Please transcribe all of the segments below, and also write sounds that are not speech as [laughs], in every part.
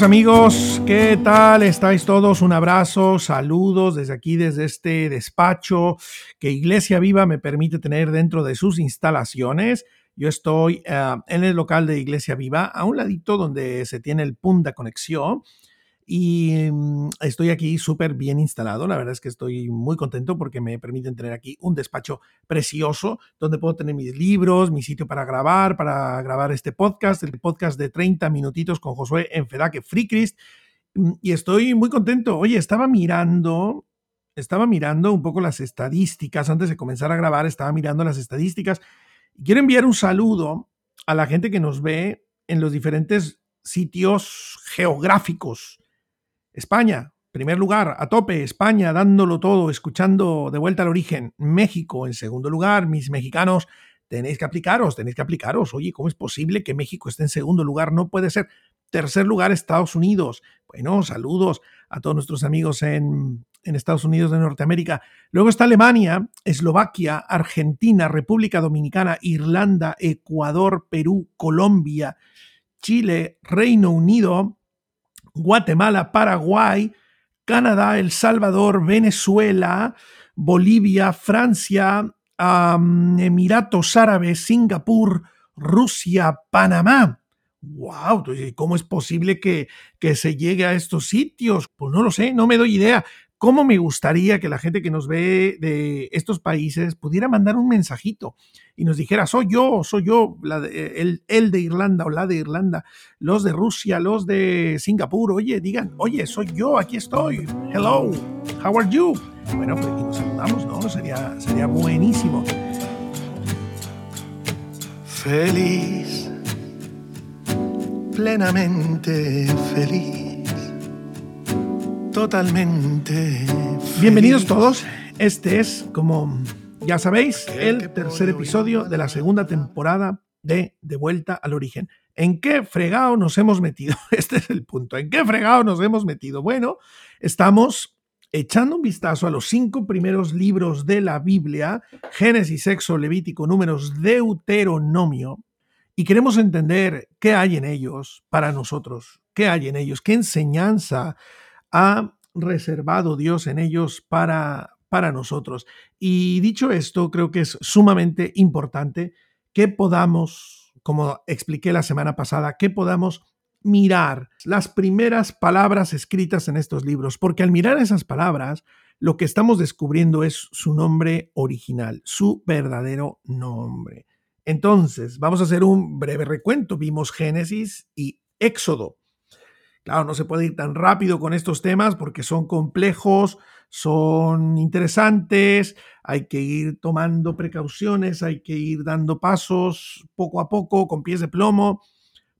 Amigos, ¿qué tal? ¿Estáis todos? Un abrazo, saludos desde aquí, desde este despacho que Iglesia Viva me permite tener dentro de sus instalaciones. Yo estoy eh, en el local de Iglesia Viva, a un ladito donde se tiene el punta conexión y mm, estoy aquí súper bien instalado. La verdad es que estoy muy contento porque me permiten tener aquí un despacho precioso donde puedo tener mis libros, mi sitio para grabar, para grabar este podcast, el podcast de 30 minutitos con Josué en Fedaque. Mm, y estoy muy contento. Oye, estaba mirando, estaba mirando un poco las estadísticas antes de comenzar a grabar, estaba mirando las estadísticas. Quiero enviar un saludo a la gente que nos ve en los diferentes sitios geográficos España, primer lugar, a tope, España dándolo todo, escuchando de vuelta al origen. México, en segundo lugar, mis mexicanos, tenéis que aplicaros, tenéis que aplicaros. Oye, ¿cómo es posible que México esté en segundo lugar? No puede ser. Tercer lugar, Estados Unidos. Bueno, saludos a todos nuestros amigos en, Estados Unidos de Norteamérica. Luego está Alemania, Eslovaquia, Argentina, República Dominicana, Irlanda, Ecuador, Perú, Colombia, Chile, Reino Unido, Guatemala, Paraguay, Canadá, El Salvador, Venezuela, Bolivia, Francia, Emiratos Árabes, Singapur, Rusia, Panamá. ¡Wow! ¿Cómo es posible que, que se llegue a estos sitios? Pues no lo sé, no me doy idea. ¿Cómo me gustaría que la gente que nos ve de estos países pudiera mandar un mensajito y nos dijera, soy yo, soy yo, el, el, de Irlanda o la de Irlanda, los de Rusia, los de Singapur, oye, digan, oye, soy yo, aquí estoy, hello, how are you? Bueno, pues aquí nos saludamos, ¿no? Sería, sería buenísimo. Feliz, plenamente feliz totalmente. Bienvenidos todos. Este es, como ya sabéis, el tercer episodio de la segunda temporada de De vuelta al origen. ¿En qué fregado nos hemos metido? [laughs] Este es el punto. ¿En qué fregado nos hemos metido? Bueno, estamos echando un vistazo a los cinco primeros libros de la Biblia, Génesis, Sexo, Levítico, Números, Deuteronomio, y queremos entender qué hay en ellos para nosotros, qué hay en ellos, qué enseñanza ha reservado Dios en ellos para, para nosotros. Y dicho esto, creo que es sumamente importante que podamos, como expliqué la semana pasada, que podamos mirar las primeras palabras escritas en estos libros, porque al mirar esas palabras, lo que estamos descubriendo es su nombre original, su verdadero nombre. Entonces, vamos a hacer un breve recuento. Vimos Génesis y Éxodo. Claro, no se puede ir tan rápido con estos temas porque son complejos, son interesantes, hay que ir tomando precauciones, hay que ir dando pasos poco a poco, con pies de plomo,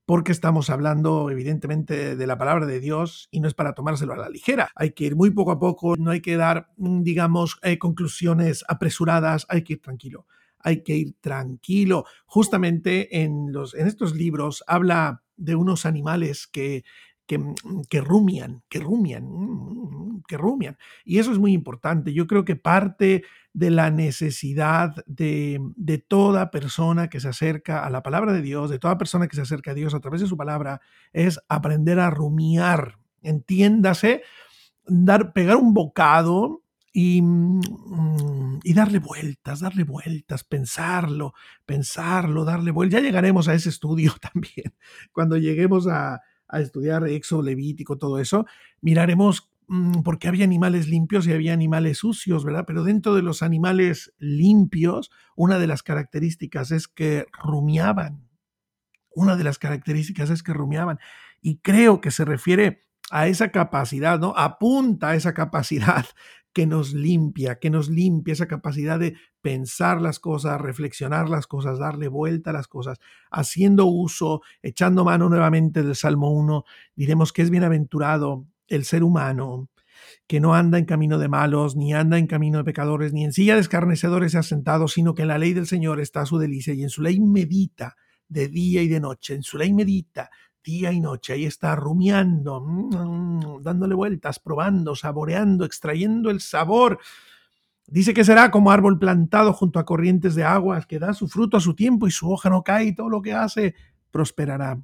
porque estamos hablando evidentemente de la palabra de Dios y no es para tomárselo a la ligera. Hay que ir muy poco a poco, no hay que dar, mm, digamos, eh, conclusiones apresuradas, hay que ir tranquilo. Hay que ir tranquilo. Justamente en, los, en estos libros habla de unos animales que Mm, que, rumian, que rumian, mm, que rumian. Y eso es muy importante. Yo creo que parte de la necesidad de, de, toda persona que se acerca a la palabra de Dios, de toda persona que se acerca a Dios a través de su palabra, es aprender a rumiar. Entiéndase, dar, pegar un bocado y, mm, y, darle vueltas, darle vueltas, pensarlo, pensarlo, darle vueltas. Ya llegaremos a ese estudio [laughs] también, cuando lleguemos a, a estudiar Exo, Levítico, todo eso, miraremos mm, por qué había animales limpios y había animales sucios, ¿verdad? Pero dentro de los animales limpios, una de las características es que rumiaban. Una de las características es que rumiaban. Y creo que se refiere a esa capacidad, ¿no? Apunta a esa capacidad que nos limpia, que nos limpia esa capacidad de pensar las cosas, reflexionar las cosas, darle vuelta a las cosas, haciendo uso, echando mano nuevamente del Salmo 1, diremos que es bienaventurado el ser humano que no anda en camino de malos, ni anda en camino de pecadores, ni en silla de escarnecedores se ha sentado, sino que en la ley del Señor está su delicia y en su ley medita de día y de noche, en su ley medita día y noche, ahí está rumiando, mm, dándole vueltas, probando, saboreando, extrayendo el sabor. Dice que será como árbol plantado junto a corrientes de aguas, que da su fruto a su tiempo y su hoja no cae y todo lo que hace prosperará.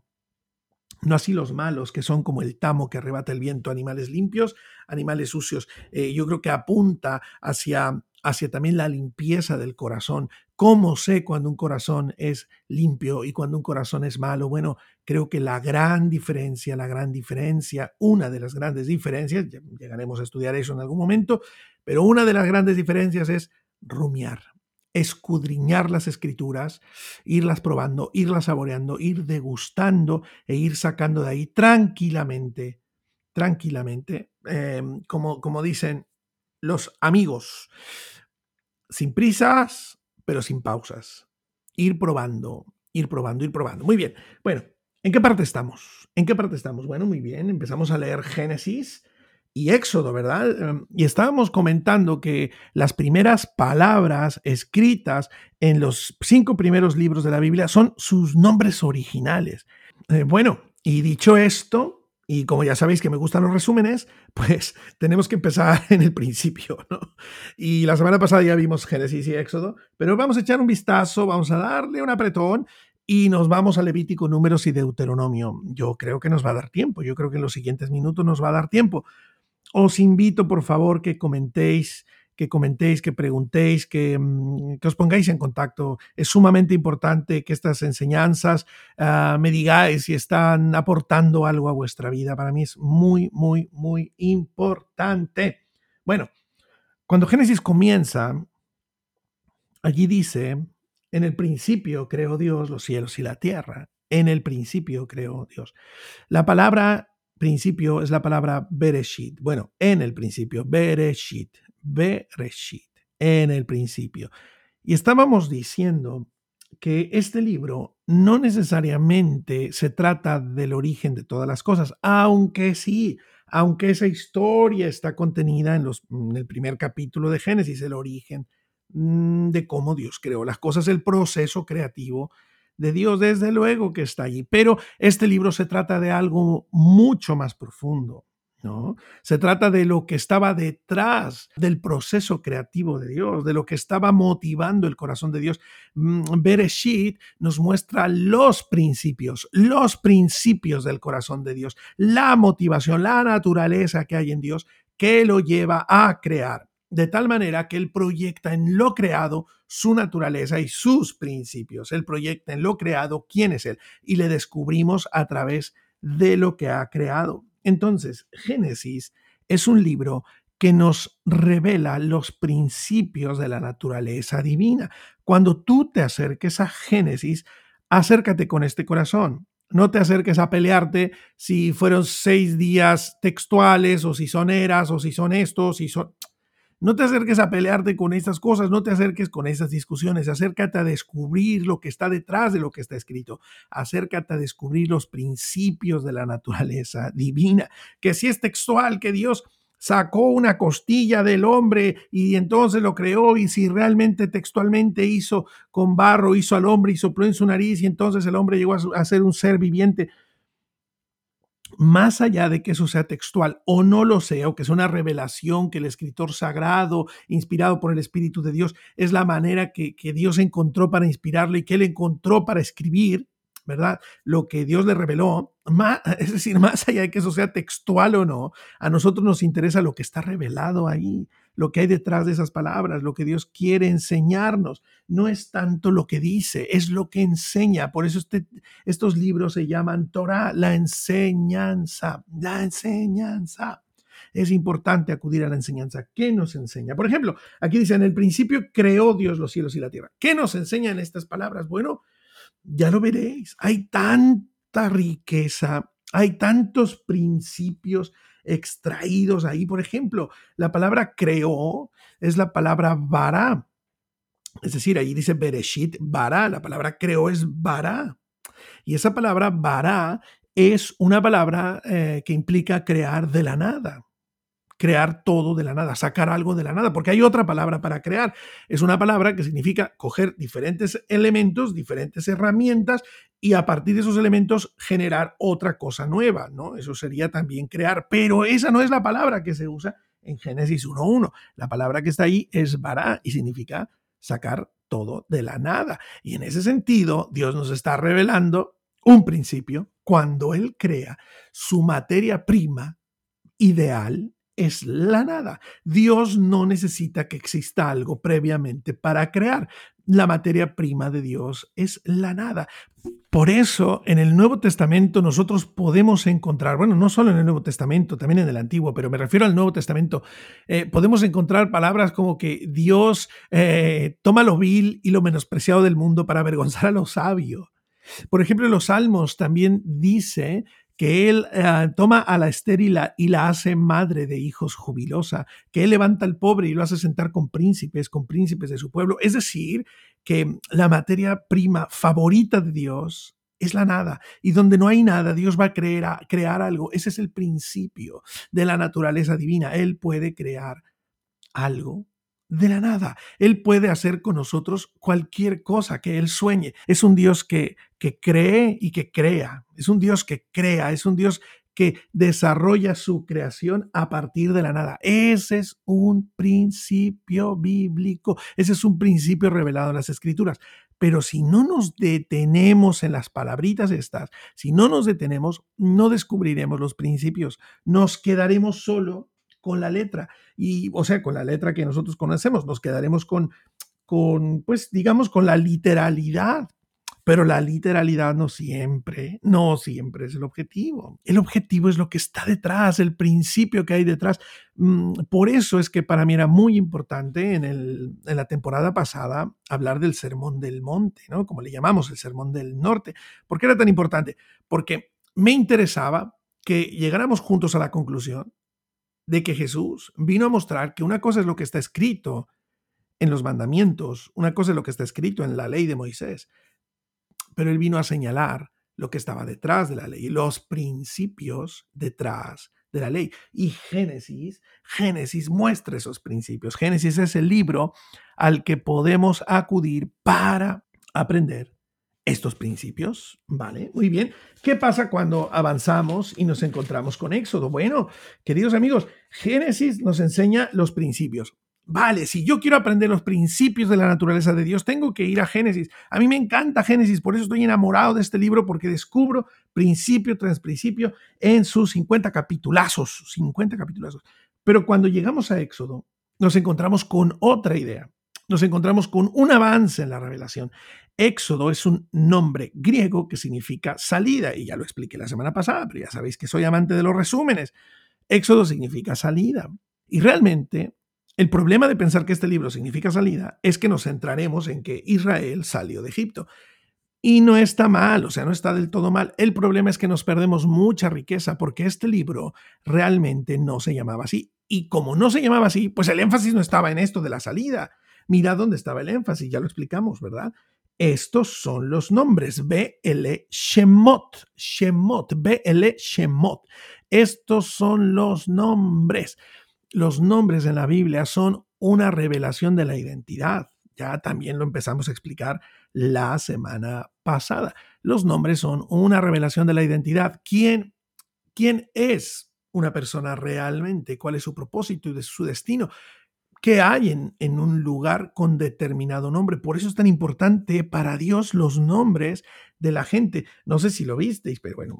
no así los malos, que son como el tamo que arrebata el viento, animales limpios, animales sucios. Eh, yo creo que apunta hacia, hacia también la limpieza del corazón. ¿Cómo sé cuando un corazón es limpio y cuando un corazón es malo? Bueno, creo que la gran diferencia, la gran diferencia, una de las grandes diferencias, llegaremos a estudiar eso en algún momento, pero una de las grandes diferencias es rumiar escudriñar las escrituras, irlas probando, irlas saboreando, ir degustando e ir sacando de ahí tranquilamente, tranquilamente, em, como, como dicen los amigos, sin prisas, pero sin pausas. Ir probando, ir probando, ir probando. Muy bien. Bueno, ¿en qué parte estamos? ¿En qué parte estamos? Bueno, muy bien. Empezamos a leer Génesis y Éxodo, ¿verdad? Em, y estábamos comentando que las primeras palabras escritas en los cinco primeros libros de la Biblia son sus nombres originales. Eh, bueno, y dicho esto, y como ya sabéis que me gustan los resúmenes, [laughs] pues tenemos que empezar [laughs] en el principio, ¿no? Y la semana pasada ya vimos Génesis y Éxodo, pero vamos a echar un vistazo, vamos a darle un apretón y nos vamos a Levítico, Números y Deuteronomio. Yo creo que nos va a dar tiempo, yo creo que en los siguientes minutos nos va a dar tiempo os invito por favor que comentéis, que comentéis, que preguntéis, que, mm, que, os pongáis en contacto. Es sumamente importante que estas enseñanzas uh, me digáis si están aportando algo a vuestra vida. Para mí es muy, muy, muy importante. Bueno, cuando Génesis comienza, allí dice, en el principio creó Dios los cielos y la tierra. En el principio creó Dios. La palabra principio es la palabra Bereshit. Bueno, en el principio, Bereshit, Bereshit, en el principio. Y estábamos diciendo que este libro no necesariamente se trata del origen de todas las cosas, aunque sí, aunque esa historia está contenida en, en el primer capítulo de Génesis, el origen mm, de cómo Dios creó las cosas, el proceso creativo de Dios, desde luego que está allí, pero este libro se trata de algo mucho más profundo. ¿No? Se trata de lo que estaba detrás del proceso creativo de Dios, de lo que estaba motivando el corazón de Dios. Mm, Bereshit nos muestra los principios, los principios del corazón de Dios, la motivación, la naturaleza que hay en Dios que lo lleva a crear de tal manera que él proyecta en lo creado su naturaleza y sus principios. Él proyecta en lo creado quién es él y le descubrimos a través de lo que ha creado. Entonces, Génesis es un libro que nos revela los principios de la naturaleza divina. Cuando tú te acerques a Génesis, acércate con este corazón. No te acerques a pelearte si fueron seis días textuales o si son eras o si son estos, si son... No te acerques a pelearte con estas cosas, no te acerques con esas discusiones, acércate a descubrir lo que está detrás de lo que está escrito, acércate a descubrir los principios de la naturaleza divina, que si es textual, que Dios sacó una costilla del hombre y entonces lo creó y si realmente textualmente hizo con barro, hizo al hombre y sopló en su nariz y entonces el hombre llegó a ser un ser viviente más allá de que eso sea textual o no lo sea, o que sea una revelación que el escritor sagrado, inspirado por el Espíritu de Dios, es la manera que, Dios encontró para inspirarle y que él encontró para escribir, ¿verdad? Lo que Dios le reveló, [laughs] es decir, más allá de que eso sea textual o no, a nosotros nos interesa lo que está revelado ahí lo que hay detrás de esas palabras, lo que Dios quiere enseñarnos. No es tanto lo que dice, es lo que enseña. Por eso este, estos libros se llaman Torah, la enseñanza, la enseñanza. Es importante acudir a la enseñanza. ¿Qué nos enseña? Por ejemplo, aquí dice, en el principio creó Dios los cielos y la tierra. ¿Qué nos enseñan estas palabras? Bueno, ya lo veréis. Hay tanta riqueza, hay tantos principios extraídos ahí. Por ejemplo, la palabra creó es la palabra vara. Es decir, ahí dice Bereshit, vara. La palabra creó es vara. Y esa palabra vara es una palabra eh, que implica crear de la nada crear todo de la nada, sacar algo de la nada, porque hay otra palabra para crear. Es una palabra que significa coger diferentes elementos, diferentes herramientas y a partir de esos elementos generar otra cosa nueva, ¿no? Eso sería también crear, pero esa no es la palabra que se usa en Génesis 1.1. La palabra que está ahí es bara y significa sacar todo de la nada. Y en ese sentido, Dios nos está revelando un principio, cuando Él crea su materia prima ideal, es la nada. Dios no necesita que exista algo previamente para crear. La materia prima de Dios es la nada. Por eso en el Nuevo Testamento nosotros podemos encontrar, bueno, no solo en el Nuevo Testamento, también en el Antiguo, pero me refiero al Nuevo Testamento, eh, podemos encontrar palabras como que Dios eh, toma lo vil y lo menospreciado del mundo para avergonzar a lo sabio. Por ejemplo, en los Salmos también dice que Él eh, toma a la estéril y la hace madre de hijos jubilosa, que Él levanta al pobre y lo hace sentar con príncipes, con príncipes de su pueblo. Es decir, que la materia prima favorita de Dios es la nada. Y donde no hay nada, Dios va a crear algo. Ese es el principio de la naturaleza divina. Él puede crear algo de la nada. Él puede hacer con nosotros cualquier cosa que Él sueñe. Es un Dios que, que cree y que crea. Es un Dios que crea. Es un Dios que desarrolla su creación a partir de la nada. Ese es un principio bíblico. Ese es un principio revelado en las escrituras. Pero si no nos detenemos en las palabritas estas, si no nos detenemos, no descubriremos los principios. Nos quedaremos solo con la letra. Y, o sea, con la letra que nosotros conocemos, nos quedaremos con, con, pues, digamos, con la literalidad. Pero la literalidad no siempre, no siempre es el objetivo. El objetivo es lo que está detrás, el principio que hay detrás. Mm, por eso es que para mí era muy importante en, el, en la temporada pasada hablar del sermón del monte, ¿no? Como le llamamos, el sermón del norte. ¿Por qué era tan importante? Porque me interesaba que llegáramos juntos a la conclusión de que Jesús vino a mostrar que una cosa es lo que está escrito en los mandamientos, una cosa es lo que está escrito en la ley de Moisés, pero él vino a señalar lo que estaba detrás de la ley, los principios detrás de la ley. Y Génesis, Génesis muestra esos principios. Génesis es el libro al que podemos acudir para aprender estos principios, ¿vale? Muy bien. ¿Qué pasa cuando avanzamos y nos encontramos con Éxodo? Bueno, queridos amigos, Génesis nos enseña los principios. Vale, si yo quiero aprender los principios de la naturaleza de Dios, tengo que ir a Génesis. A mí me encanta Génesis, por eso estoy enamorado de este libro, porque descubro principio tras principio en sus 50 capitulazos, 50 capitulazos. Pero cuando llegamos a Éxodo, nos encontramos con otra idea nos encontramos con un avance en la revelación. Éxodo es un nombre griego que significa salida, y ya lo expliqué la semana pasada, pero ya sabéis que soy amante de los resúmenes. Éxodo significa salida. Y realmente el problema de pensar que este libro significa salida es que nos centraremos en que Israel salió de Egipto. Y no está mal, o sea, no está del todo mal. El problema es que nos perdemos mucha riqueza porque este libro realmente no se llamaba así. Y como no se llamaba así, pues el énfasis no estaba en esto de la salida, Mira dónde estaba el énfasis, ya lo explicamos, ¿verdad? Estos son los nombres, BL Shemot, Shemot, BL Shemot. Estos son los nombres. Los nombres en la Biblia son una revelación de la identidad. Ya también lo empezamos a explicar la semana pasada. Los nombres son una revelación de la identidad. ¿Quién, quién es una persona realmente? ¿Cuál es su propósito y su destino? ¿Qué hay en, un lugar con determinado nombre? Por eso es tan importante para Dios los nombres de la gente. No sé si lo visteis, pero bueno,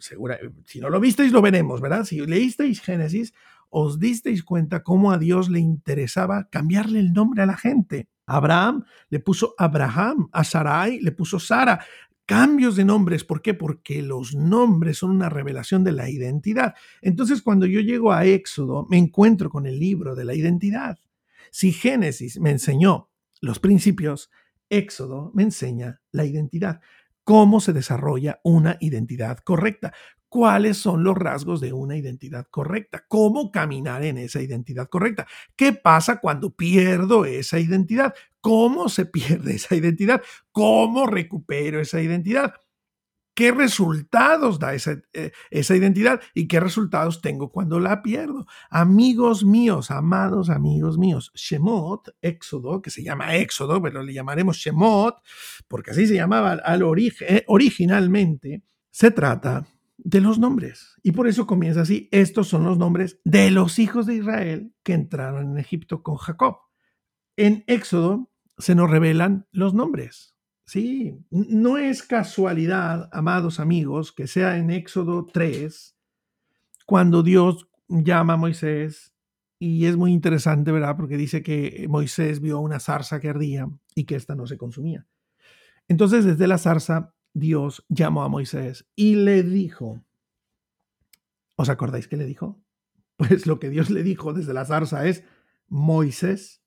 segura, si no lo visteis, lo veremos, ¿verdad? Si leísteis Génesis, os disteis cuenta cómo a Dios le interesaba cambiarle el nombre a la gente. Abraham le puso Abraham, a Sarai le puso Sara, cambios de nombres. ¿Por qué? Porque los nombres son una revelación de la identidad. Entonces, cuando yo llego a Éxodo, me encuentro con el libro de la identidad. Si Génesis me enseñó los principios, Éxodo me enseña la identidad, cómo se desarrolla una identidad correcta, cuáles son los rasgos de una identidad correcta, cómo caminar en esa identidad correcta, qué pasa cuando pierdo esa identidad, cómo se [laughs] pierde esa identidad, cómo recupero esa identidad, qué resultados da esa, eh, esa, identidad y qué resultados tengo cuando la pierdo. Amigos míos, amados amigos míos, Shemot, Éxodo, que se llama Éxodo, pero le llamaremos Shemot, porque así se llamaba al origen, originalmente, se trata de los nombres. Y por eso comienza así. Estos son los nombres de los hijos de Israel que entraron en Egipto con Jacob. En Éxodo se nos revelan los nombres. Sí, no es casualidad, amados amigos, que sea en Éxodo 3, cuando Dios llama a Moisés, y es muy interesante, ¿verdad? Porque dice que Moisés vio una zarza que ardía y que ésta no se consumía. Entonces, desde la zarza, Dios llamó a Moisés y le dijo, ¿os acordáis qué le dijo? [laughs] Pues lo que Dios le dijo desde la zarza es, Moisés,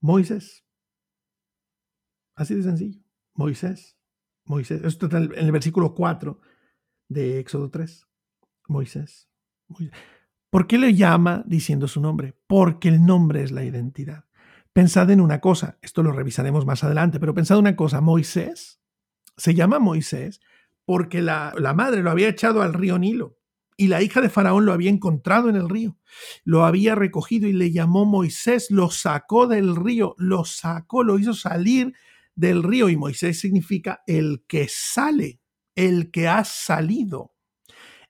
Moisés, Así de sencillo. Moisés. Moisés. Esto está en el versículo 4 de Éxodo 3. Moisés. ¿Por qué le llama diciendo su nombre? Porque el nombre es la identidad. Pensad en una cosa, esto lo revisaremos más adelante, pero pensad una cosa, Moisés se llama Moisés porque la, la madre lo había echado al río Nilo y la hija de Faraón lo había encontrado en el río, lo había recogido y le llamó Moisés, lo sacó del río, lo sacó, lo hizo salir del río y Moisés significa el que sale, el que ha salido.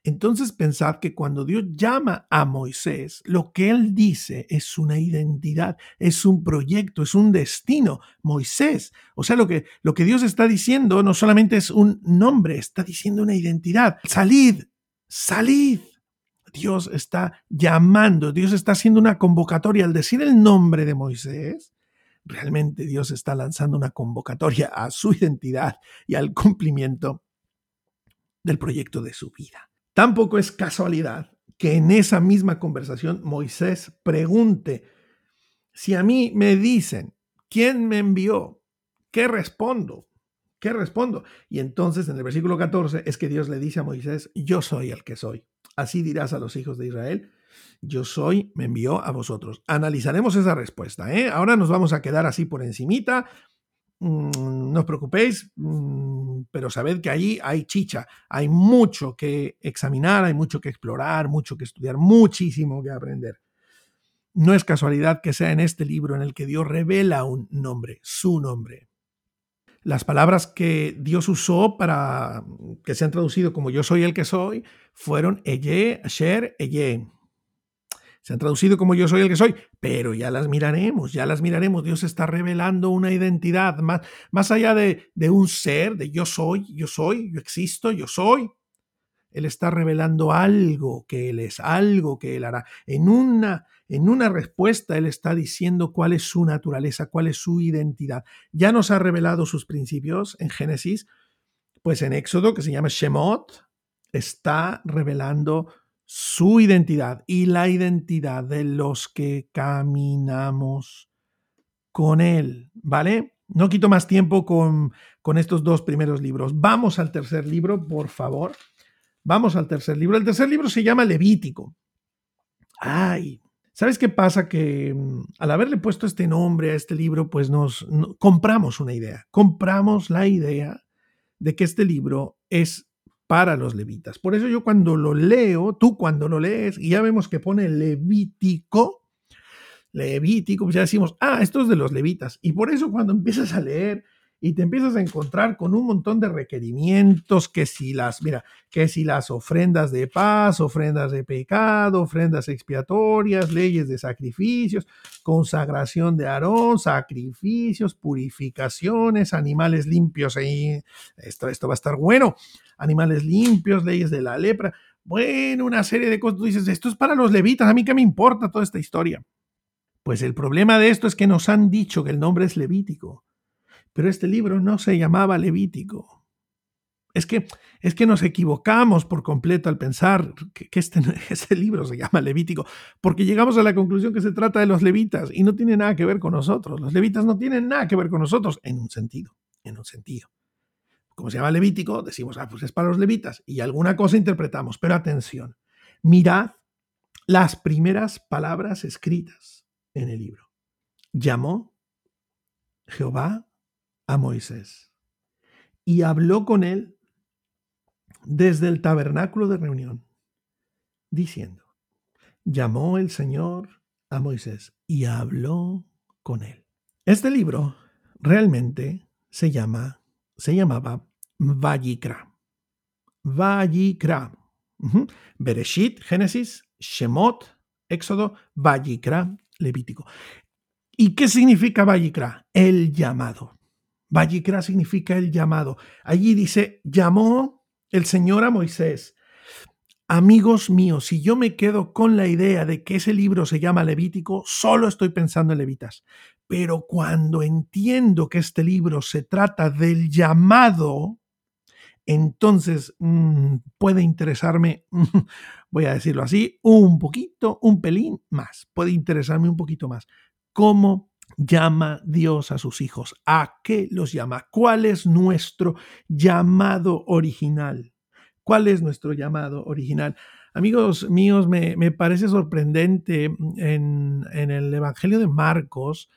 Entonces pensad que cuando Dios llama a Moisés, lo que él dice es una identidad, es un proyecto, es un destino. Moisés, o sea, lo que, lo que Dios está diciendo no solamente es un nombre, está diciendo una identidad. Salid, salid. Dios está llamando, Dios está haciendo una convocatoria al decir el nombre de Moisés realmente Dios está lanzando una convocatoria a su identidad y al cumplimiento del proyecto de su vida. Tampoco es casualidad que en esa misma conversación Moisés pregunte, si a mí me dicen, ¿quién me envió? ¿Qué respondo? ¿Qué respondo? Y entonces en el versículo 14 es que Dios le dice a Moisés, yo soy el que soy. Así dirás a los hijos de Israel, yo soy, me envió a vosotros. Analizaremos esa respuesta. ¿eh? Ahora nos vamos a quedar así por encimita. Mm, no os preocupéis, mm, pero sabed que ahí hay chicha, hay mucho que examinar, hay mucho que explorar, mucho que estudiar, muchísimo que aprender. No es casualidad que sea en este libro en el que Dios revela un nombre, su nombre. Las palabras que Dios usó para que sean traducido como yo soy el que soy fueron Eye, Asher, Eye se han traducido como yo soy el que soy, pero ya las miraremos, ya las miraremos. Dios está revelando una identidad más, más allá de, de un ser, de yo soy, yo soy, yo existo, yo soy. Él está revelando algo que Él es, algo que Él hará. En una, en una respuesta Él está diciendo cuál es su naturaleza, cuál es su identidad. Ya nos ha revelado sus principios en Génesis, pues en Éxodo, que se llama Shemot, está revelando su identidad y la identidad de los que caminamos con Él, ¿vale? No quito más tiempo con, con estos dos primeros libros. Vamos al tercer libro, por favor. Vamos al tercer libro. El tercer libro se llama Levítico. Ay, ¿sabes qué pasa? Que mm, al haberle puesto este nombre a este libro, pues nos compramos una idea. Compramos la idea de que este libro es para los levitas. Por eso yo cuando lo leo, tú cuando lo lees, y ya vemos que pone Levítico, Levítico, pues ya decimos, ah, esto es de los levitas. Y por eso cuando empiezas a leer y te empiezas a encontrar con un montón de requerimientos, que si las, mira, que si las ofrendas de paz, ofrendas de pecado, ofrendas expiatorias, leyes de sacrificios, consagración de Aarón, sacrificios, purificaciones, animales limpios, esto, esto va a estar bueno, animales limpios, leyes de la lepra, bueno, una serie de cosas, tú dices, esto es para los levitas, a mí qué me importa toda esta historia. Pues el problema de esto es que nos han dicho que el nombre es Levítico pero este libro no se llamaba Levítico. Es que, es que nos equivocamos por completo al pensar que, este, [laughs] este, libro se llama Levítico, porque llegamos a la conclusión que se trata de los levitas y no tiene nada que ver con nosotros. Los levitas no tienen nada que ver con nosotros en un sentido, en un sentido. Como se llama Levítico, decimos, ah, pues es para los levitas y alguna cosa interpretamos, pero atención, mirad las primeras palabras escritas en el libro. Llamó Jehová a Moisés y habló con él desde el tabernáculo de reunión, diciendo, llamó el Señor a Moisés y habló con él. Este libro realmente se llama, se llamaba Vayikra. Vayikra. Bereshit, Génesis, Shemot, Éxodo, Vayikra, Levítico. ¿Y qué significa Vayikra? El llamado. Vallicra significa el llamado. Allí dice, llamó el Señor a Moisés. Amigos míos, si yo me quedo con la idea de que ese libro se llama Levítico, solo estoy pensando en levitas. Pero cuando entiendo que este libro se trata del llamado, entonces mm, puede interesarme, [laughs] voy a decirlo así, un poquito, un pelín más. Puede interesarme un poquito más. ¿Cómo llama Dios a sus hijos? ¿A qué los llama? ¿Cuál es nuestro llamado original? ¿Cuál es nuestro llamado original? Amigos míos, me, parece sorprendente en, en, el Evangelio de Marcos,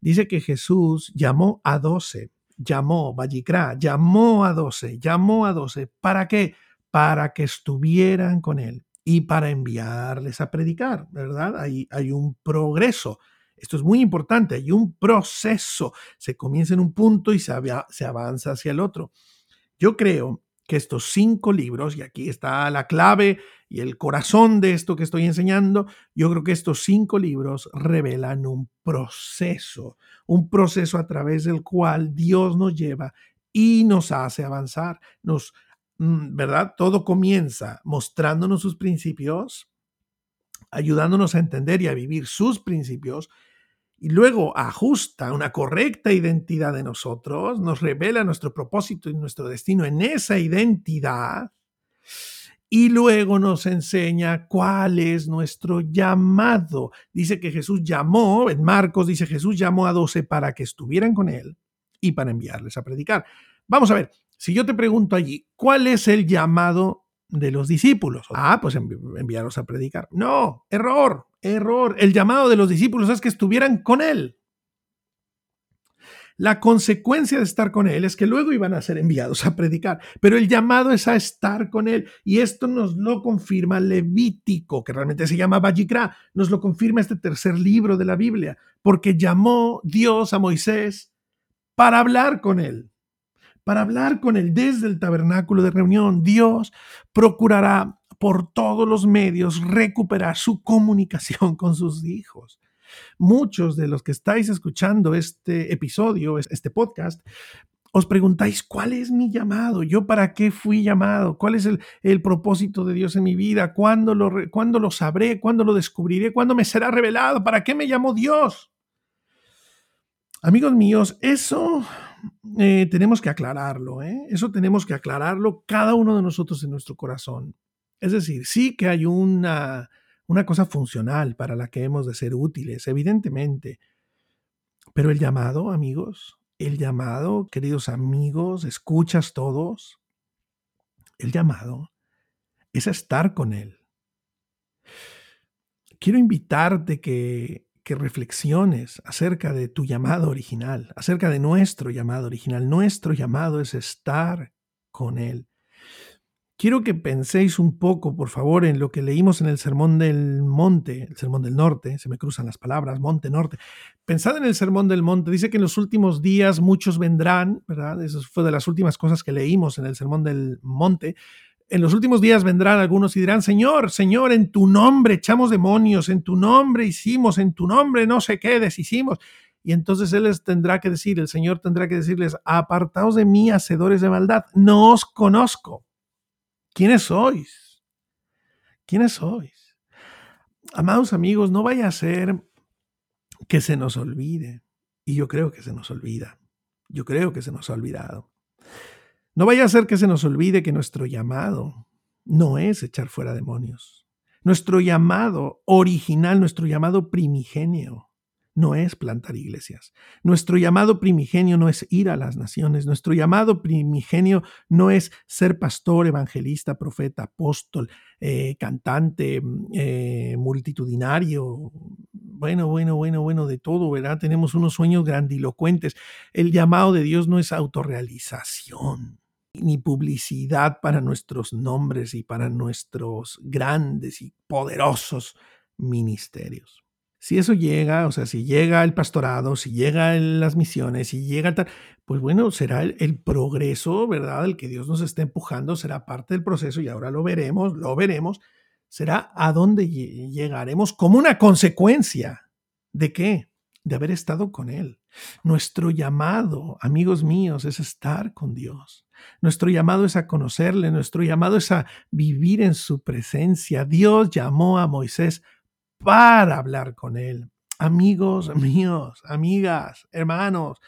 dice que Jesús llamó a doce, llamó, Vallicrá, llamó a doce, llamó a doce. ¿Para qué? Para que estuvieran con él y para enviarles a predicar, ¿verdad? Hay, hay un progreso. Esto es muy importante, hay un proceso. Se comienza en un punto y se, se avanza hacia el otro. Yo creo que estos cinco libros, y aquí está la clave y el corazón de esto que estoy enseñando, yo creo que estos cinco libros revelan un proceso, un proceso a través del cual Dios nos lleva y nos hace avanzar. Nos, mm, ¿verdad? Todo comienza mostrándonos sus principios, ayudándonos a entender y a vivir sus principios y luego ajusta una correcta identidad de nosotros, nos revela nuestro propósito y nuestro destino en esa identidad, y luego nos enseña cuál es nuestro llamado. Dice que Jesús llamó, en Marcos dice Jesús llamó a doce para que estuvieran con él y para enviarles a predicar. Vamos a ver, si yo te pregunto allí, ¿cuál es el llamado de los discípulos? Ah, pues enviarlos a predicar. No, error. Error. El llamado de los discípulos es que estuvieran con Él. La consecuencia de estar con Él es que luego iban a ser enviados a predicar, pero el llamado es a estar con Él. Y esto nos lo confirma Levítico, que realmente se llama Vajikra, nos lo confirma este tercer libro de la Biblia, porque llamó Dios a Moisés para hablar con Él, para hablar con Él desde el tabernáculo de reunión. Dios procurará por todos los medios recuperar su comunicación con sus hijos. Muchos de los que estáis escuchando este episodio, este podcast, os preguntáis, ¿cuál es mi llamado? ¿Yo para qué fui llamado? ¿Cuál es el, propósito de Dios en mi vida? ¿Cuándo lo, ¿Cuándo lo sabré? ¿Cuándo lo descubriré? ¿Cuándo me será revelado? ¿Para qué me llamó Dios? Amigos míos, eso eh, tenemos que aclararlo, ¿eh? Eso tenemos que aclararlo cada uno de nosotros en nuestro corazón. Es decir, sí que hay una, una cosa funcional para la que hemos de ser útiles, evidentemente. Pero el llamado, amigos, el llamado, queridos amigos, escuchas todos, el llamado es estar con Él. Quiero invitarte que, que reflexiones acerca de tu llamado original, acerca de nuestro llamado original. Nuestro llamado es estar con Él. Quiero que penséis un poco, por favor, en lo que leímos en el Sermón del Monte, el Sermón del Norte, se me cruzan las palabras, Monte Norte. Pensad en el Sermón del Monte, dice que en los últimos días muchos vendrán, ¿verdad? Eso fue de las últimas cosas que leímos en el Sermón del Monte. En los últimos días vendrán algunos y dirán, Señor, Señor, en tu nombre echamos demonios, en tu nombre hicimos, en tu nombre no sé qué deshicimos. Y entonces Él les tendrá que decir, el Señor tendrá que decirles, apartaos de mí, hacedores de maldad, no os conozco. ¿Quiénes sois? ¿Quiénes sois? Amados amigos, no vaya a ser que se nos olvide. Y yo creo que se nos olvida. Yo creo que se nos ha olvidado. No vaya a ser que se nos olvide que nuestro llamado no es echar fuera demonios. Nuestro llamado original, nuestro llamado primigenio, no es plantar iglesias. Nuestro llamado primigenio no es ir a las naciones. Nuestro llamado primigenio no es ser pastor, evangelista, profeta, apóstol, eh, cantante, mm, eh, multitudinario. Bueno, bueno, bueno, bueno, de todo, ¿verdad? Tenemos unos sueños grandilocuentes. El llamado de Dios no es autorrealización ni publicidad para nuestros nombres y para nuestros grandes y poderosos ministerios. Si eso llega, o sea, si llega el pastorado, si llega las misiones, si llega tal, pues bueno, será el, progreso, ¿verdad? El que Dios nos está empujando, será parte del proceso y ahora lo veremos, lo veremos, será a dónde llegaremos como una consecuencia de qué? De haber estado con Él. Nuestro llamado, amigos míos, es estar con Dios. Nuestro llamado es a conocerle, nuestro llamado es a vivir en su presencia. Dios llamó a Moisés para hablar con él. Amigos míos, amigas, hermanos,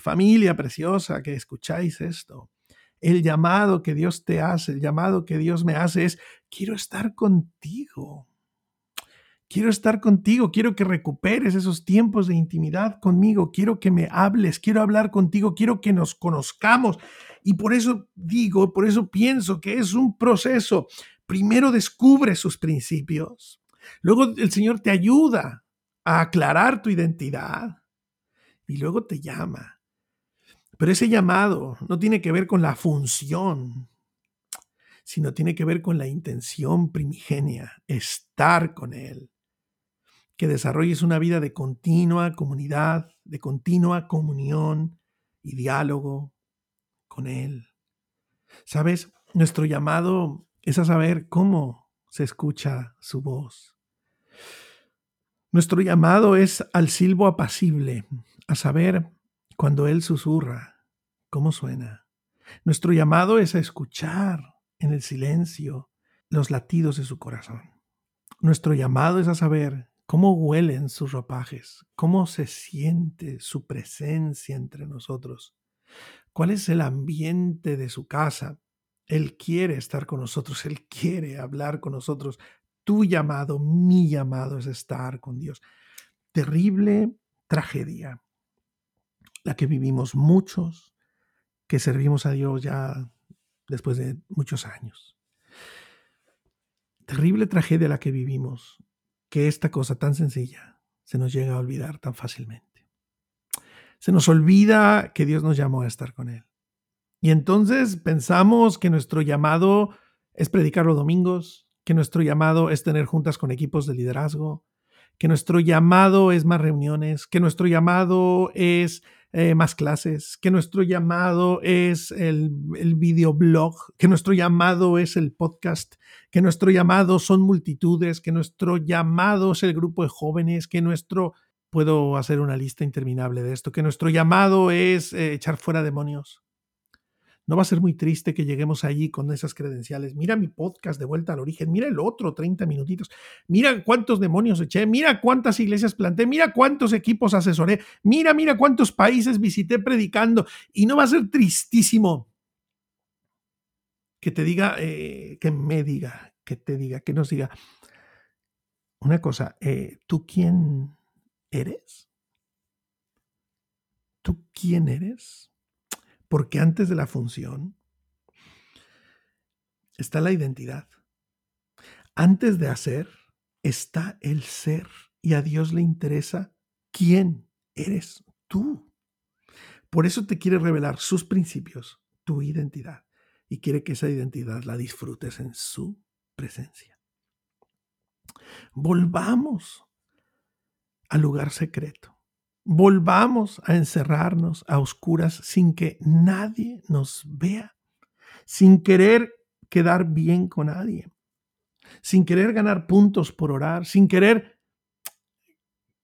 familia preciosa que escucháis esto. El llamado que Dios te hace, el llamado que Dios me hace es, quiero estar contigo. Quiero estar contigo, quiero que recuperes esos tiempos de intimidad conmigo, quiero que me hables, quiero hablar contigo, quiero que nos conozcamos. Y por eso digo, por eso pienso que es un proceso. Primero descubre sus principios, luego el Señor te ayuda a aclarar tu identidad y luego te llama. Pero ese llamado no tiene que ver con la función, sino tiene que ver con la intención primigenia, estar con Él que desarrolles una vida de continua comunidad, de continua comunión y diálogo con Él. ¿Sabes? Nuestro llamado es a saber cómo se escucha su voz. Nuestro llamado es al silbo apacible, a saber cuando Él susurra, cómo suena. Nuestro llamado es a escuchar en el silencio los latidos de su corazón. Nuestro llamado es a saber cómo huelen sus ropajes, cómo se siente su presencia entre nosotros, cuál es el ambiente de su casa. Él quiere estar con nosotros, Él quiere hablar con nosotros. Tu llamado, mi llamado es estar con Dios. Terrible tragedia, la que vivimos muchos que servimos a Dios ya después de muchos años. Terrible tragedia la que vivimos que esta cosa tan sencilla se nos llega a olvidar tan fácilmente. Se nos olvida que Dios nos llamó a estar con Él. Y entonces pensamos que nuestro llamado es predicar los domingos, que nuestro llamado es tener juntas con equipos de liderazgo, que nuestro llamado es más reuniones, que nuestro llamado es eh, más clases, que nuestro llamado es el, el videoblog, que nuestro llamado es el podcast, que nuestro llamado son multitudes, que nuestro llamado es el grupo de jóvenes, que nuestro, puedo hacer una lista interminable de esto, que nuestro llamado es eh, echar fuera demonios, no va a ser muy triste que lleguemos allí con esas credenciales. Mira mi podcast de vuelta al origen, mira el otro 30 minutitos, mira cuántos demonios eché, mira cuántas iglesias planté, mira cuántos equipos asesoré, mira, mira cuántos países visité predicando. Y no va a ser tristísimo que te diga, eh, que me diga, que te diga, que nos diga una cosa, eh, ¿tú quién eres? ¿Tú quién eres? Porque antes de la función está la identidad. Antes de hacer está el ser. Y a Dios le interesa quién eres tú. Por eso te quiere revelar sus principios, tu identidad. Y quiere que esa identidad la disfrutes en su presencia. Volvamos al lugar secreto volvamos a encerrarnos a oscuras sin que nadie nos vea, sin querer quedar bien con nadie, sin querer ganar puntos por orar, sin querer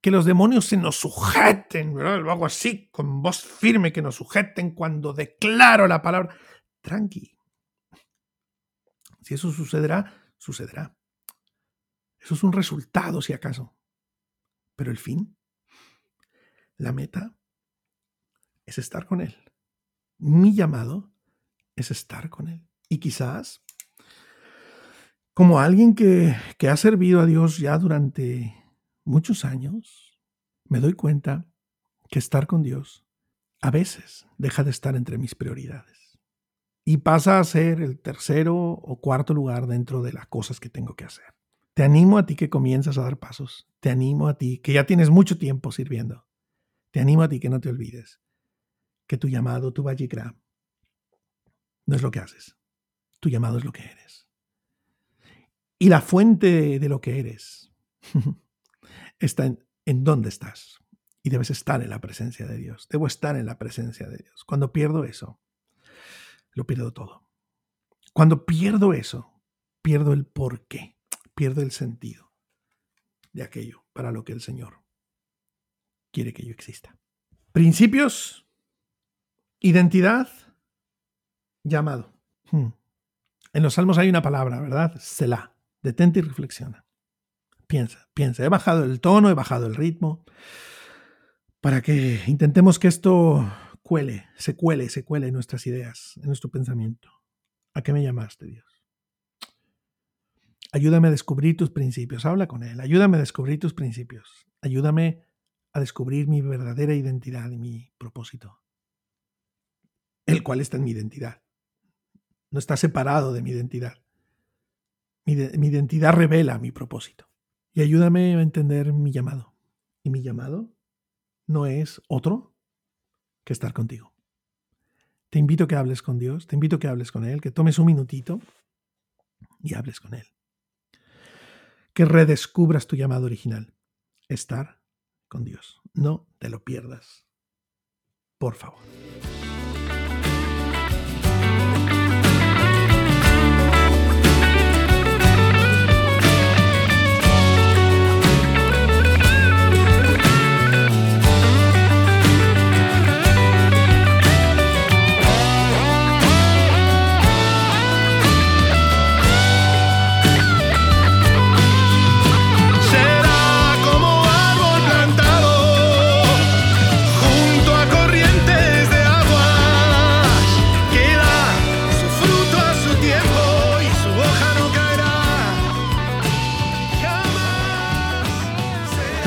que los demonios se nos sujeten, lo hago así, con voz firme, que nos sujeten cuando declaro la palabra. Tranqui. Si eso sucederá, sucederá. Eso es un resultado, si acaso. Pero el fin la meta es estar con Él. Mi llamado es estar con Él. Y quizás, como alguien que, que ha servido a Dios ya durante muchos años, me doy cuenta que estar con Dios a veces deja de estar entre mis prioridades y pasa a ser el tercero o cuarto lugar dentro de las cosas que tengo que hacer. Te animo a ti que comienzas a dar pasos. Te animo a ti que ya tienes mucho tiempo sirviendo. Te animo a ti que no te olvides que tu llamado, tu Vallicra, no es lo que haces. Tu llamado es lo que eres. Y la fuente de lo que eres [laughs] está en dónde estás. Y debes estar en la presencia de Dios. Debo estar en la presencia de Dios. Cuando pierdo eso, lo pierdo todo. Cuando pierdo eso, pierdo el porqué, pierdo el sentido de aquello para lo que el Señor quiere que yo exista. Principios, identidad, llamado. Hmm. En los salmos hay una palabra, ¿verdad? Selah. Detente y reflexiona. Piensa, piensa. He bajado el tono, he bajado el ritmo, para que intentemos que esto cuele, se cuele, se cuele en nuestras ideas, en nuestro pensamiento. ¿A qué me llamaste, Dios? Ayúdame a descubrir tus principios. Habla con Él. Ayúdame a descubrir tus principios. Ayúdame a descubrir mi verdadera identidad y mi propósito. El cual está en mi identidad. No está separado de mi identidad. Mi, identidad revela mi propósito. Y ayúdame a entender mi llamado. Y mi llamado no es otro que estar contigo. Te invito a que hables con Dios, te invito a que hables con Él, que tomes un minutito y hables con Él que redescubras tu llamado original, estar con Dios. No te lo pierdas. Por favor.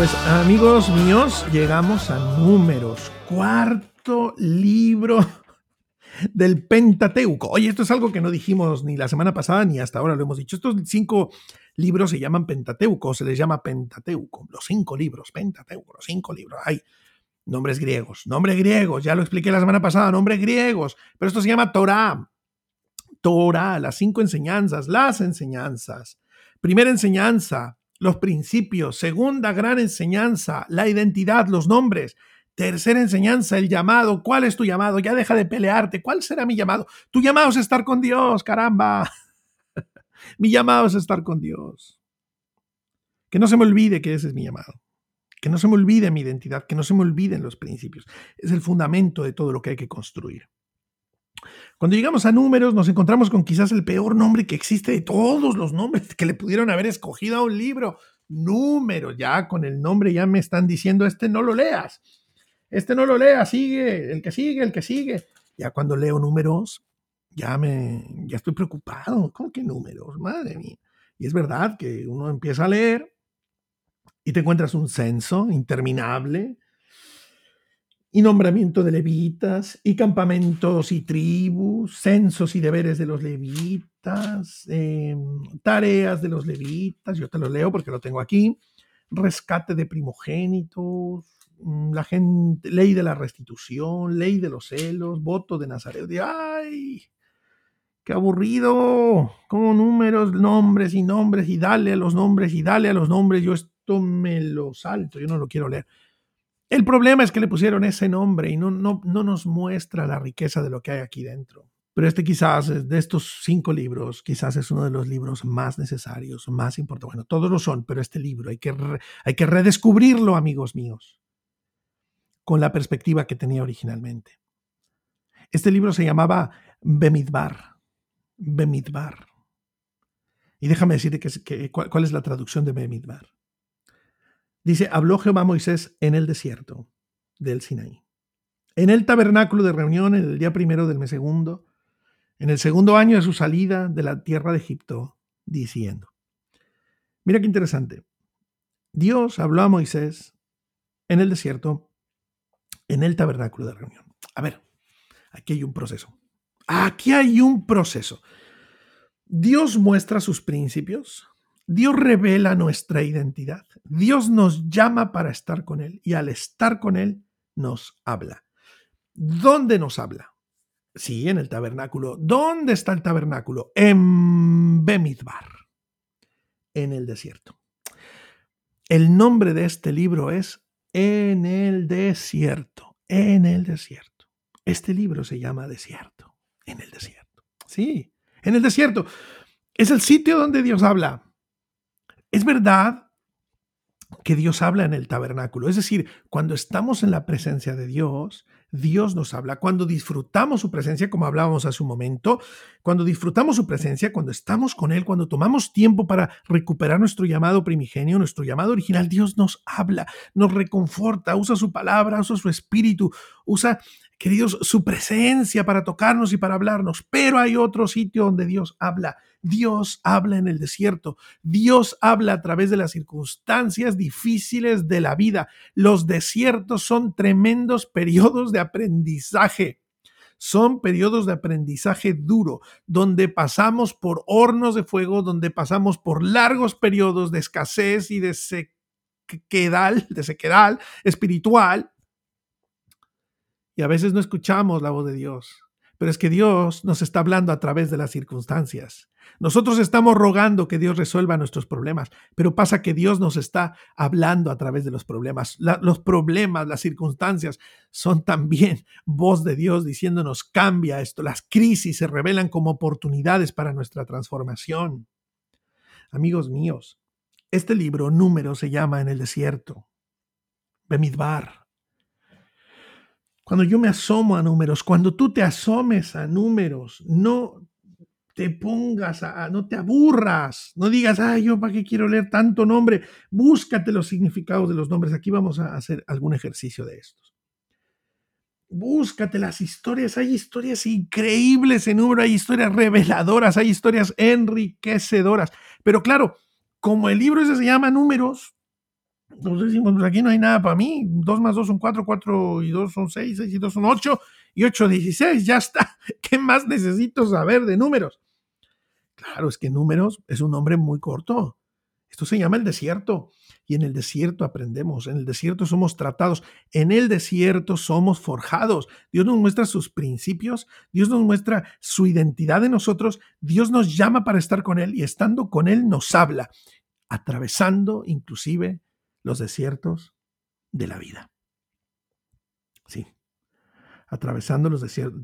Pues amigos míos, llegamos a números. Cuarto libro [laughs] del Pentateuco. Oye, esto es algo que no dijimos ni la semana pasada ni hasta ahora lo hemos dicho. Estos cinco libros se llaman Pentateuco, se les llama Pentateuco. Los cinco libros, Pentateuco, los cinco libros. Hay nombres griegos, nombres griegos, ya lo expliqué la semana pasada, nombres griegos, pero esto se llama Torah. Torah, las cinco enseñanzas, las enseñanzas. Primera enseñanza, los principios. Segunda gran enseñanza, la identidad, los nombres. Tercera enseñanza, el llamado. ¿Cuál es tu llamado? Ya deja de pelearte. ¿Cuál será mi llamado? Tu llamado es estar con Dios, caramba. [laughs] mi llamado es estar con Dios. Que no se me olvide que ese es mi llamado. Que no se me olvide mi identidad, que no se me olviden los principios. Es el fundamento de todo lo que hay que construir. Cuando llegamos a números, nos encontramos con quizás el peor nombre que existe de todos los nombres que le pudieron haber escogido a un libro. Números, ya con el nombre ya me están diciendo, este no lo leas. Este no lo leas, sigue, el que sigue, el que sigue. Ya cuando leo números, ya me, ya estoy preocupado. ¿Cómo que números? Madre mía. Y es verdad que uno empieza a leer y te encuentras un censo interminable y nombramiento de levitas, y campamentos y tribus, censos y deberes de los levitas, em, tareas de los levitas, yo te lo leo porque lo tengo aquí, rescate de primogénitos, mm, la ley de la restitución, ley de los celos, voto de Nazaret. ¡Ay! ¡Qué aburrido! Como números, nombres y nombres, y dale a los nombres, y dale a los nombres. Yo esto me lo salto, yo no lo quiero leer. El problema es que le pusieron ese nombre y no, no, no nos muestra la riqueza de lo que hay aquí dentro. Pero este quizás, de estos cinco libros, quizás es uno de los libros más necesarios, más importantes. Bueno, todos lo son, pero este libro hay que, hay que redescubrirlo, amigos míos, con la perspectiva que tenía originalmente. Este libro se llamaba Bemidbar. Bemidbar. Y déjame decirte que, cuál es la traducción de Bemidbar. Dice, habló Jehová a Moisés en el desierto del Sinaí. En el tabernáculo de reunión, en el día primero del mes segundo, en el segundo año de su salida de la tierra de Egipto, diciendo. Mira qué interesante. Dios habló a Moisés en el desierto, en el tabernáculo de reunión. A ver, aquí hay un proceso. Aquí hay un proceso. Dios muestra sus principios, Dios revela nuestra identidad. Dios nos llama para estar con Él y al estar con Él nos habla. ¿Dónde nos habla? Sí, en el tabernáculo. ¿Dónde está el tabernáculo? En Bemidbar, en el desierto. El nombre de este libro es En el desierto, en el desierto. Este libro se llama Desierto, en el desierto. Sí, en el desierto. Es el sitio donde Dios habla. Es verdad que Dios habla en el tabernáculo. Es decir, cuando estamos en la presencia de Dios, Dios nos habla. Cuando disfrutamos su presencia, como hablábamos hace un momento, cuando disfrutamos su presencia, cuando estamos con Él, cuando tomamos tiempo para recuperar nuestro llamado primigenio, nuestro llamado original, Dios nos habla, nos reconforta, usa su palabra, usa su espíritu, usa queridos, su presencia para tocarnos y para hablarnos. Pero hay otro sitio donde Dios habla. Dios habla en el desierto. Dios habla a través de las circunstancias difíciles de la vida. Los desiertos son tremendos [laughs] periodos de aprendizaje. Son periodos de aprendizaje duro, donde pasamos por hornos de fuego, donde pasamos por largos periodos de escasez y de sequedal, de sequedal espiritual, y a veces no escuchamos la voz de Dios. Pero es que Dios nos está hablando a través de las circunstancias. Nosotros estamos rogando que Dios resuelva nuestros problemas, pero pasa que Dios nos está hablando a través de los problemas. los problemas, las circunstancias son también [laughs] voz de Dios diciéndonos cambia esto. Las crisis se revelan como oportunidades para nuestra transformación. Amigos míos, este libro número se llama En el desierto. Bemidbar cuando yo me asomo a números, cuando tú te asomes a números, no te pongas a, no te aburras, no digas, ay, yo para qué quiero leer tanto nombre, búscate los significados de los nombres. Aquí vamos a hacer algún ejercicio de estos. Búscate las historias, hay historias increíbles en número, hay historias reveladoras, hay historias enriquecedoras. Pero claro, como el libro ese se llama Números, entonces decimos, pues aquí no hay nada para mí. 2 más 2 son 4, 4 y 2 son 6, 6 y 2 son 8 y 8, 16. Ya está. [laughs] ¿Qué más necesito saber de números? Claro, es que números es un nombre muy corto. Esto se llama el desierto. Y en el desierto aprendemos, en el desierto somos tratados, en el desierto somos forjados. Dios nos muestra sus principios, Dios nos muestra su identidad en nosotros, Dios nos llama para estar con Él y estando con Él nos habla, atravesando inclusive los desiertos de la vida. Sí, atravesando los desiertos.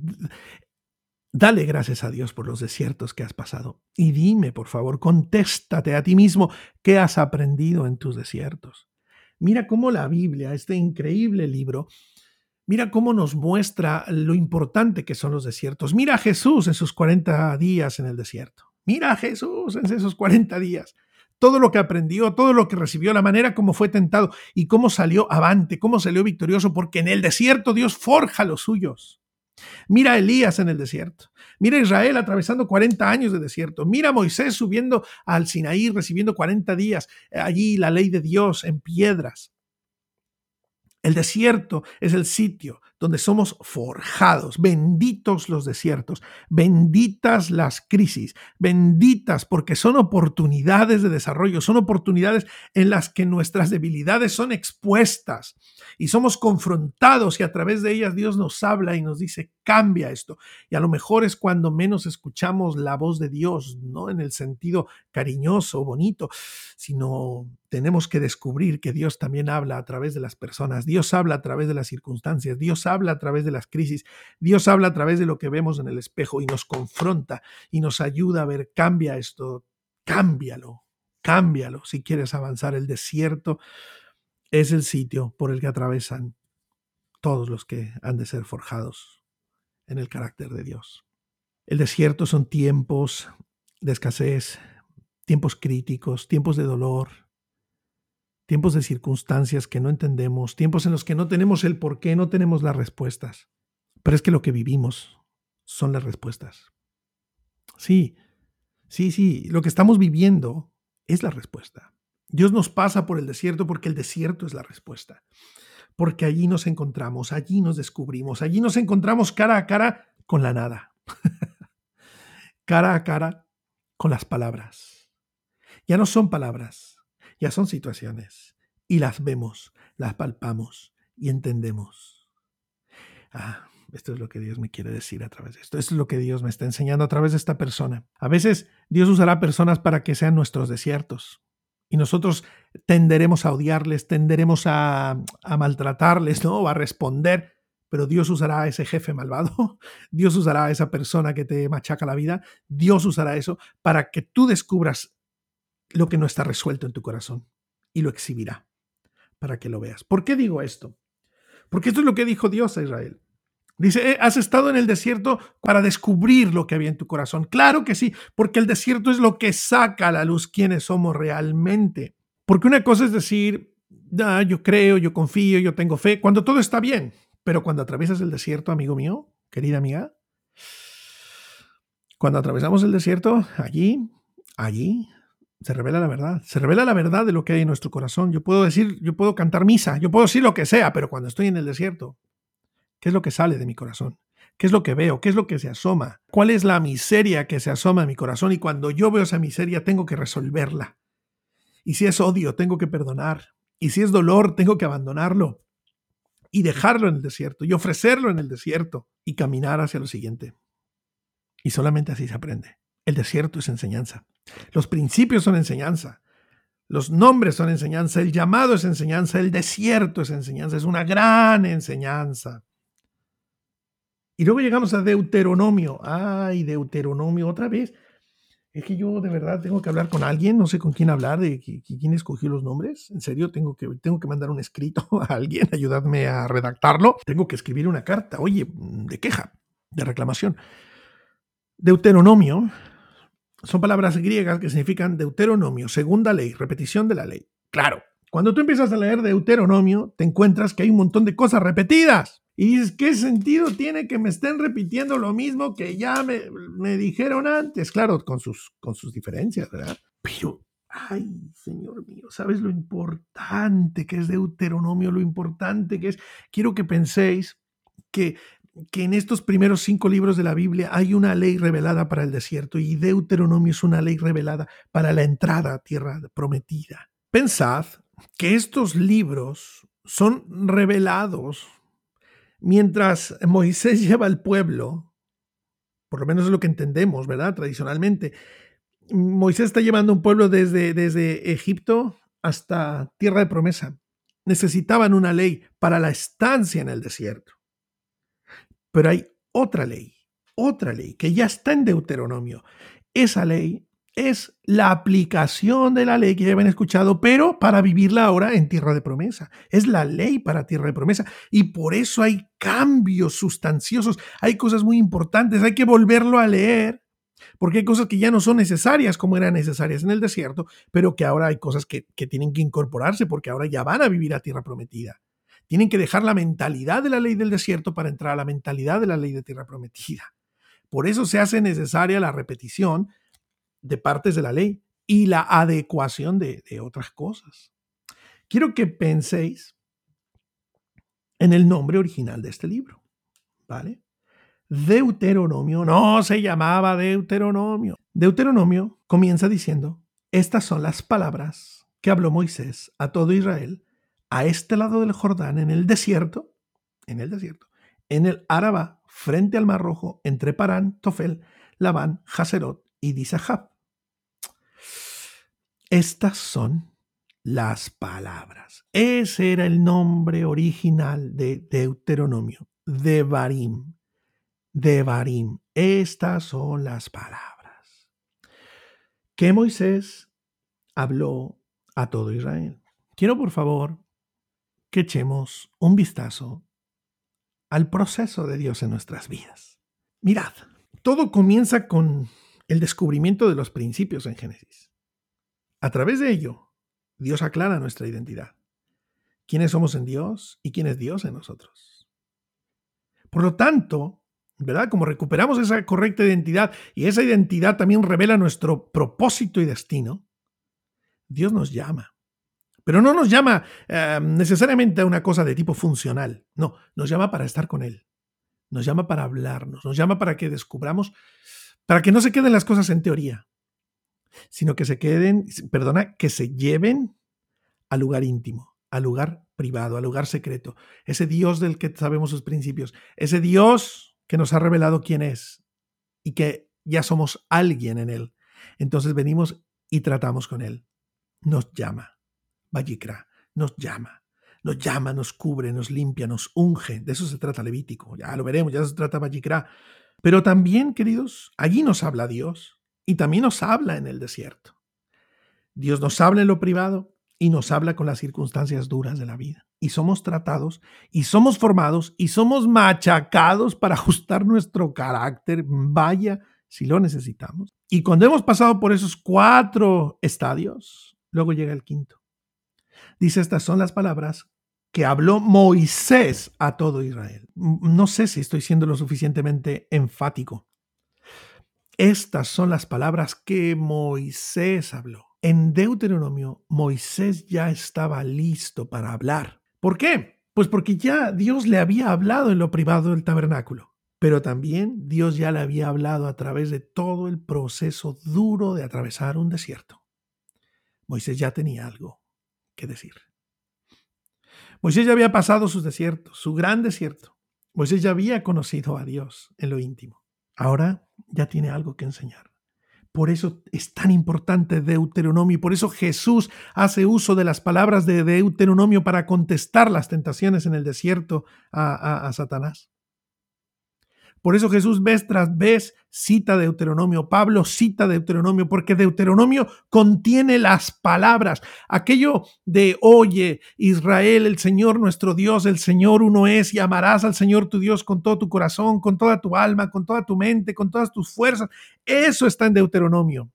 Dale gracias a Dios por los desiertos que has pasado. Y dime, por favor, contéstate a ti mismo qué has aprendido en tus desiertos. Mira cómo la Biblia, este increíble libro, mira cómo nos muestra lo importante que son los desiertos. Mira a Jesús en sus 40 días en el desierto. Mira a Jesús en esos 40 días todo lo que aprendió, todo lo que recibió, la manera como fue tentado y cómo salió avante, cómo salió victorioso, porque en el desierto Dios forja los suyos. Mira a Elías en el desierto. Mira a Israel atravesando 40 años de desierto. Mira a Moisés subiendo al Sinaí, recibiendo 40 días eh, allí la ley de Dios en piedras. El desierto es el sitio donde somos forjados. Benditos los desiertos, benditas las crisis, benditas porque son oportunidades de desarrollo, son oportunidades en las que nuestras debilidades son expuestas y somos confrontados y a través de ellas Dios nos habla y nos dice, cambia esto. Y a lo mejor es cuando menos escuchamos la voz de Dios, no en el sentido cariñoso, bonito, sino tenemos que descubrir que Dios también habla a través de las personas, Dios habla a través de las circunstancias, Dios habla a través de las crisis, Dios habla a través de lo que vemos en el espejo y nos confronta y nos ayuda a ver, cambia esto, cámbialo, cámbialo si quieres avanzar. El desierto es el sitio por el que atravesan todos los que han de ser forjados en el carácter de Dios. El desierto son tiempos de escasez, tiempos críticos, tiempos de dolor, tiempos de circunstancias que no entendemos, tiempos en los que no tenemos el por qué, no tenemos las respuestas. Pero es que lo que vivimos son las respuestas. Sí, sí, sí, lo que estamos viviendo es la respuesta. Dios nos pasa por el desierto porque el desierto es la respuesta. Porque allí nos encontramos, allí nos descubrimos, allí nos encontramos cara a cara con la nada. [laughs] cara a cara con las palabras. Ya no son palabras, ya son situaciones y las vemos, las palpamos y entendemos. Ah, esto es lo que Dios me quiere decir a través de esto. Esto es lo que Dios me está enseñando a través de esta persona. A veces Dios usará personas para que sean nuestros desiertos. Y nosotros tenderemos a odiarles, tenderemos a, maltratarles, ¿no? A responder. Pero Dios usará a ese jefe malvado, [laughs] Dios usará a esa persona que te machaca la vida, Dios usará eso para que tú descubras lo que no está resuelto en tu corazón y lo exhibirá. para que lo veas. ¿Por qué digo esto? Porque esto es lo que dijo Dios a Israel. Dice, eh, has estado en el desierto para descubrir lo que había en tu corazón. Claro que sí, porque el desierto es lo que saca a la luz quiénes somos realmente. Porque una cosa es decir, ah, yo creo, yo confío, yo tengo fe, cuando todo está bien. Pero cuando atraviesas el desierto, amigo mío, querida amiga, cuando atravesamos el desierto, allí, allí, se revela la verdad. Se revela la verdad de lo que hay en nuestro corazón. Yo puedo decir, yo puedo cantar misa, yo puedo decir lo que sea, pero cuando estoy en el desierto, ¿Qué es lo que sale de mi corazón? ¿Qué es lo que veo? ¿Qué es lo que se asoma? ¿Cuál es la miseria que se asoma en mi corazón? Y cuando yo veo esa miseria, tengo que resolverla. Y si es odio, tengo que perdonar. Y si es dolor, tengo que abandonarlo y dejarlo en el desierto y ofrecerlo en el desierto y caminar hacia lo siguiente. Y solamente así se aprende. El desierto es enseñanza. Los principios son enseñanza. Los nombres son enseñanza. El llamado es enseñanza. El desierto es enseñanza. Es una gran enseñanza. Y luego llegamos a Deuteronomio. Ay, Deuteronomio otra vez. Es que yo de verdad tengo que hablar con alguien, no sé con quién hablar, de quién escogió los nombres. En serio, tengo que, tengo que mandar un escrito [laughs] a alguien, ayudarme a redactarlo. Tengo que escribir una carta, oye, de queja, de reclamación. Deuteronomio son palabras griegas que significan Deuteronomio, segunda ley, repetición de la ley. Claro, cuando tú empiezas a leer Deuteronomio, te encuentras que hay un montón de cosas repetidas. Y dices, ¿qué sentido tiene que me estén repitiendo lo mismo que ya me, me dijeron antes? Claro, con sus, con sus diferencias, ¿verdad? Pero, ay, Señor mío, ¿sabes lo importante que es Deuteronomio? Lo importante que es. Quiero que penséis que que en estos primeros cinco libros de la Biblia hay una ley revelada para el desierto y Deuteronomio es una ley revelada para la entrada a tierra prometida. Pensad que estos libros son revelados Mientras Moisés [laughs] lleva al pueblo, por lo menos es lo que entendemos, ¿verdad? Tradicionalmente, Moisés está llevando un pueblo desde, desde Egipto hasta tierra de promesa. Necesitaban una ley para la estancia en el desierto. Pero hay otra ley, otra ley que ya está en Deuteronomio. Esa ley es la aplicación de la ley que ya habían escuchado, pero para vivirla ahora en tierra de promesa. Es la ley para tierra de promesa. Y por eso hay cambios sustanciosos, hay cosas muy importantes, hay que volverlo a leer, porque hay cosas que ya no son necesarias como eran necesarias en el desierto, pero que ahora hay cosas que, que tienen que incorporarse porque ahora ya van a vivir a tierra prometida. Tienen que dejar la mentalidad de la ley del desierto para entrar a la mentalidad de la ley de tierra prometida. Por eso se hace necesaria la repetición de partes de la ley y la adecuación de, otras cosas. Quiero que penséis en el nombre original de este libro, ¿vale? Deuteronomio no se llamaba Deuteronomio. Deuteronomio comienza diciendo, estas son las palabras que habló Moisés a todo Israel a este lado del Jordán, en el desierto, en el desierto, en el Araba, frente al Mar Rojo, entre Parán, Tofel, Labán, Haserot y Disahab. Estas son las palabras. Ese era el nombre original de Deuteronomio, Devarim. Devarim. Estas son las palabras que Moisés habló a todo Israel. Quiero, por favor, que echemos un vistazo al proceso de Dios en nuestras vidas. Mirad, todo comienza con el descubrimiento de los principios en Génesis. A través de ello, Dios aclara nuestra identidad. ¿Quiénes somos en Dios y quién es Dios en nosotros? Por lo tanto, ¿verdad? Como recuperamos esa correcta identidad y esa identidad también revela nuestro propósito y destino, Dios nos llama. Pero no nos llama eh, necesariamente a una cosa de tipo funcional, no, nos llama para estar con Él, nos llama para hablarnos, nos llama para que descubramos, para que no se queden las cosas en teoría, sino que se queden, perdona, que se lleven al lugar íntimo, al lugar privado, al lugar secreto. Ese Dios del que sabemos sus principios, ese Dios que nos ha revelado quién es y que ya somos alguien en Él. Entonces venimos y tratamos con Él. Nos llama. Vayikra, nos llama. Nos llama, nos cubre, nos limpia, nos unge. De eso se trata Levítico. Ya lo veremos, ya se trata Vayikra. Pero también, queridos, allí nos habla Dios y también nos habla en el desierto. Dios nos habla en lo privado y nos habla con las circunstancias duras de la vida. Y somos tratados y somos formados y somos machacados para ajustar nuestro carácter. Vaya si lo necesitamos. Y cuando hemos pasado por esos cuatro estadios, luego llega el quinto. Dice, estas son las palabras que habló Moisés a todo Israel. No sé si estoy siendo lo suficientemente enfático. Estas son las palabras que Moisés habló. En Deuteronomio, Moisés ya estaba listo para hablar. ¿Por qué? Pues porque ya Dios le había hablado en lo privado del tabernáculo, pero también Dios ya le había hablado a través de todo el proceso duro de atravesar un desierto. Moisés ya tenía algo que decir. Moisés ya había pasado sus desiertos, su gran desierto. Moisés ya había conocido a Dios en lo íntimo. Ahora ya tiene algo que enseñar. Por eso es tan importante Deuteronomio y por eso Jesús hace uso de las palabras de Deuteronomio para contestar las tentaciones en el desierto a, a Satanás. Por eso Jesús vez tras vez cita Deuteronomio, Pablo cita Deuteronomio, porque Deuteronomio contiene las palabras, aquello de, oye, Israel, el Señor nuestro Dios, el Señor uno es, y amarás al Señor tu Dios con todo tu corazón, con toda tu alma, con toda tu mente, con todas tus fuerzas. Eso está en Deuteronomio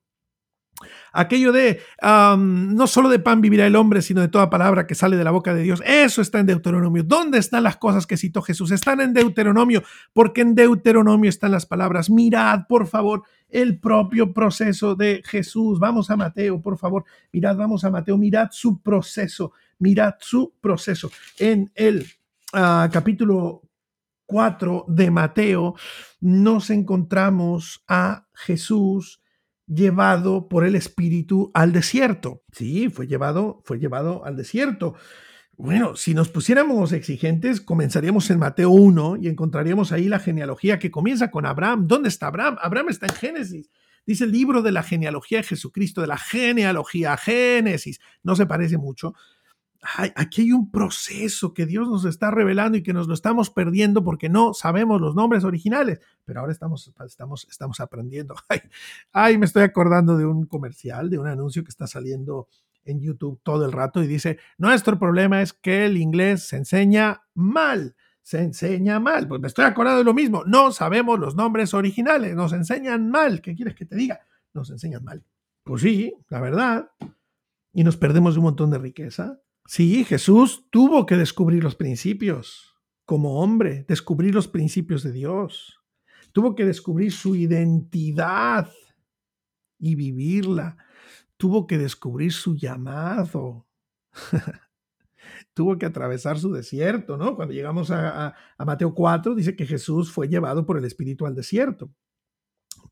aquello de no solo de pan vivirá el hombre, sino de toda palabra que sale de la boca de Dios. Eso está en Deuteronomio. ¿Dónde están las cosas que citó Jesús? Están en Deuteronomio, porque en Deuteronomio están las palabras. Mirad, por favor, el propio proceso de Jesús. Vamos a Mateo, por favor. Mirad, vamos a Mateo. Mirad su proceso. Mirad su proceso. En el ah, capítulo 4 de Mateo nos encontramos a Jesús llevado por el Espíritu al desierto. Sí, fue llevado, fue llevado al desierto. Bueno, si nos pusiéramos exigentes, comenzaríamos en Mateo 1 y encontraríamos ahí la genealogía que comienza con Abraham. ¿Dónde está Abraham? Abraham está en Génesis. Dice el libro de la genealogía de Jesucristo, de la genealogía, Génesis. No se parece mucho, aquí hay un proceso que Dios nos está revelando y que nos lo estamos perdiendo porque no sabemos los nombres originales, pero ahora estamos, estamos, estamos aprendiendo. [laughs] Ay, me estoy acordando de un comercial, de un anuncio que está saliendo en YouTube todo el rato y dice, nuestro problema es que el inglés se enseña mal, se enseña mal. Pues me estoy acordando de lo mismo, no sabemos los nombres originales, nos enseñan mal. ¿Qué quieres que te diga? Nos enseñan mal. Pues sí, la verdad. Y nos perdemos de un montón de riqueza Sí, Jesús tuvo que descubrir los principios como hombre, descubrir los principios de Dios. Tuvo que descubrir su identidad y vivirla. Tuvo que descubrir su llamado. [laughs] tuvo que atravesar su desierto, ¿no? Cuando llegamos a, Mateo 4, dice que Jesús fue llevado por el Espíritu al desierto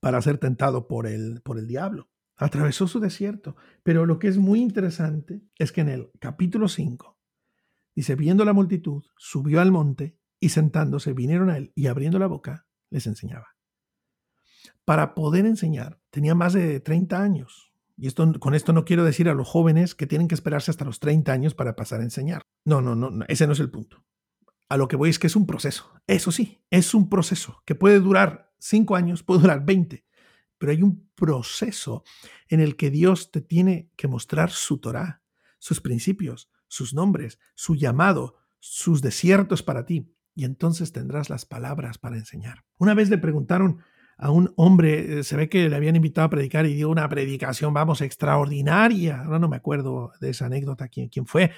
para ser tentado por el, por el diablo atravesó su desierto. Pero lo que es muy interesante es que en el capítulo 5 dice, viendo la multitud, subió al monte y sentándose vinieron a él y abriendo la boca les enseñaba. Para poder enseñar tenía más de 30 años. Y esto, con esto no quiero decir a los jóvenes que tienen que esperarse hasta los 30 años para pasar a enseñar. No, no, no, ese no es el punto. A lo que voy es que es un proceso. Eso sí, es un proceso que puede durar 5 años, puede durar 20, pero hay un proceso en el que Dios te tiene que mostrar su Torah, sus principios, sus nombres, su llamado, sus desiertos para ti, y entonces tendrás las palabras para enseñar. Una vez le preguntaron a un hombre, eh, se ve que le habían invitado a predicar y dio una predicación, vamos, extraordinaria. Ahora no me acuerdo de esa anécdota, quién, quién fue,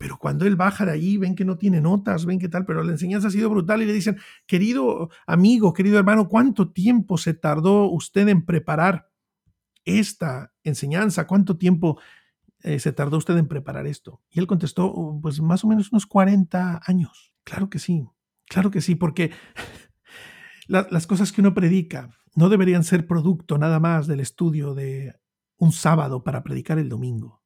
pero cuando él baja de allí, ven que no tiene notas, ven que tal, pero la enseñanza ha sido brutal y le dicen, querido amigo, querido hermano, ¿cuánto tiempo se tardó usted en preparar esta enseñanza? ¿Cuánto tiempo eh, se tardó usted en preparar esto? Y él contestó, oh, pues más o menos unos 40 años. Claro que sí, claro que sí, porque [laughs] las cosas que uno predica no deberían ser producto nada más del estudio de un sábado para predicar el domingo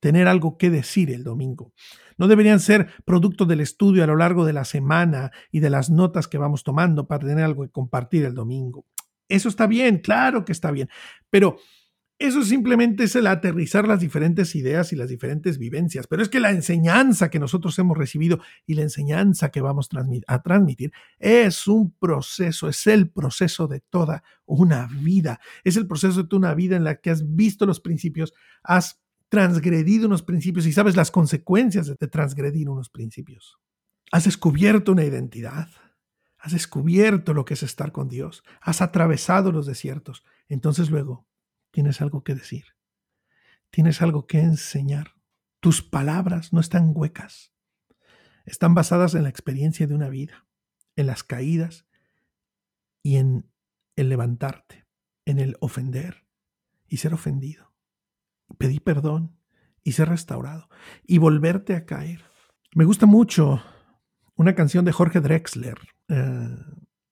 tener algo que decir el domingo. No deberían ser producto del estudio a lo largo de la semana y de las notas que vamos tomando para tener algo que compartir el domingo. Eso está bien, claro que está bien, pero eso simplemente es el aterrizar las diferentes ideas y las diferentes vivencias. Pero es que la enseñanza que nosotros hemos recibido y la enseñanza que vamos a transmitir es un proceso, es el proceso de toda una vida. Es el proceso de toda una vida en la que has visto los principios, has transgredido unos principios y sabes las consecuencias de transgredir unos principios. Has descubierto una identidad. Has descubierto lo que es estar con Dios. Has atravesado los desiertos. Entonces luego tienes algo que decir. Tienes algo que enseñar. Tus palabras no están huecas. Están basadas en la experiencia de una vida, en las caídas y en el levantarte, en el ofender y ser ofendido. Pedir perdón y ser restaurado y volverte a caer. Me gusta mucho una canción de Jorge Drexler. Eh,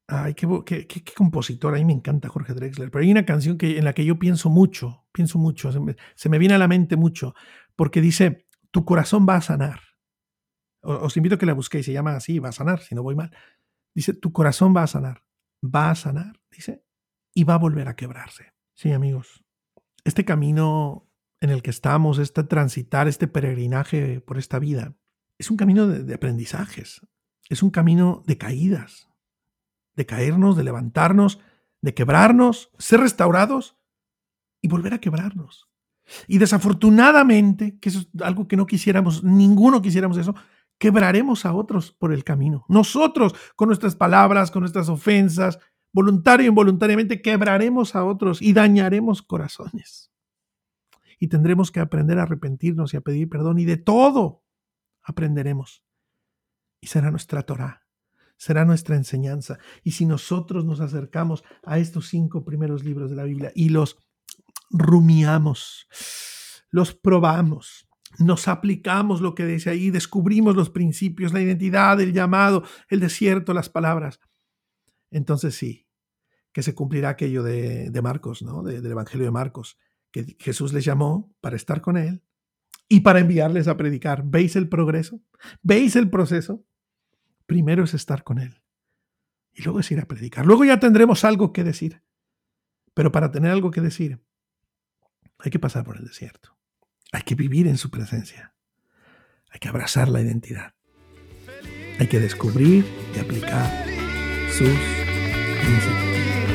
ay, qué, qué, compositor. A mí me encanta Jorge Drexler. Pero hay una canción que, en la que yo pienso mucho, pienso mucho, se me, viene a la mente mucho, porque dice, tu corazón va a sanar. Os invito a que la busquéis, se llama así, va a sanar, si no voy mal. Dice, tu corazón va a sanar, va a sanar, dice, y va a volver a quebrarse. Sí, amigos, este camino en el que estamos, este transitar, este peregrinaje por esta vida, es un camino de aprendizajes, es un camino de caídas, de caernos, de levantarnos, de quebrarnos, ser restaurados y volver a quebrarnos. Y desafortunadamente, que eso es algo que no quisiéramos, ninguno quisiéramos eso, quebraremos a otros por el camino. Nosotros, con nuestras palabras, con nuestras ofensas, voluntario e involuntariamente, quebraremos a otros y dañaremos corazones. Y tendremos que aprender a arrepentirnos y a pedir perdón y de todo aprenderemos y será nuestra Torah, será nuestra enseñanza. Y si nosotros nos acercamos a estos cinco primeros libros de la Biblia y los rumiamos, los probamos, nos aplicamos lo que dice ahí, descubrimos los principios, la identidad, el llamado, el desierto, las palabras, entonces sí, que se cumplirá aquello de, Marcos, ¿no? del Evangelio de Marcos, Jesús les llamó para estar con él y para enviarles a predicar. ¿Veis el progreso? ¿Veis el proceso? Primero es estar con Él y luego es ir a predicar. Luego ya tendremos algo que decir. Pero para tener algo que decir, hay que pasar por el desierto. Hay que vivir en su presencia. Hay que abrazar la identidad. Hay que descubrir y aplicar sus principios.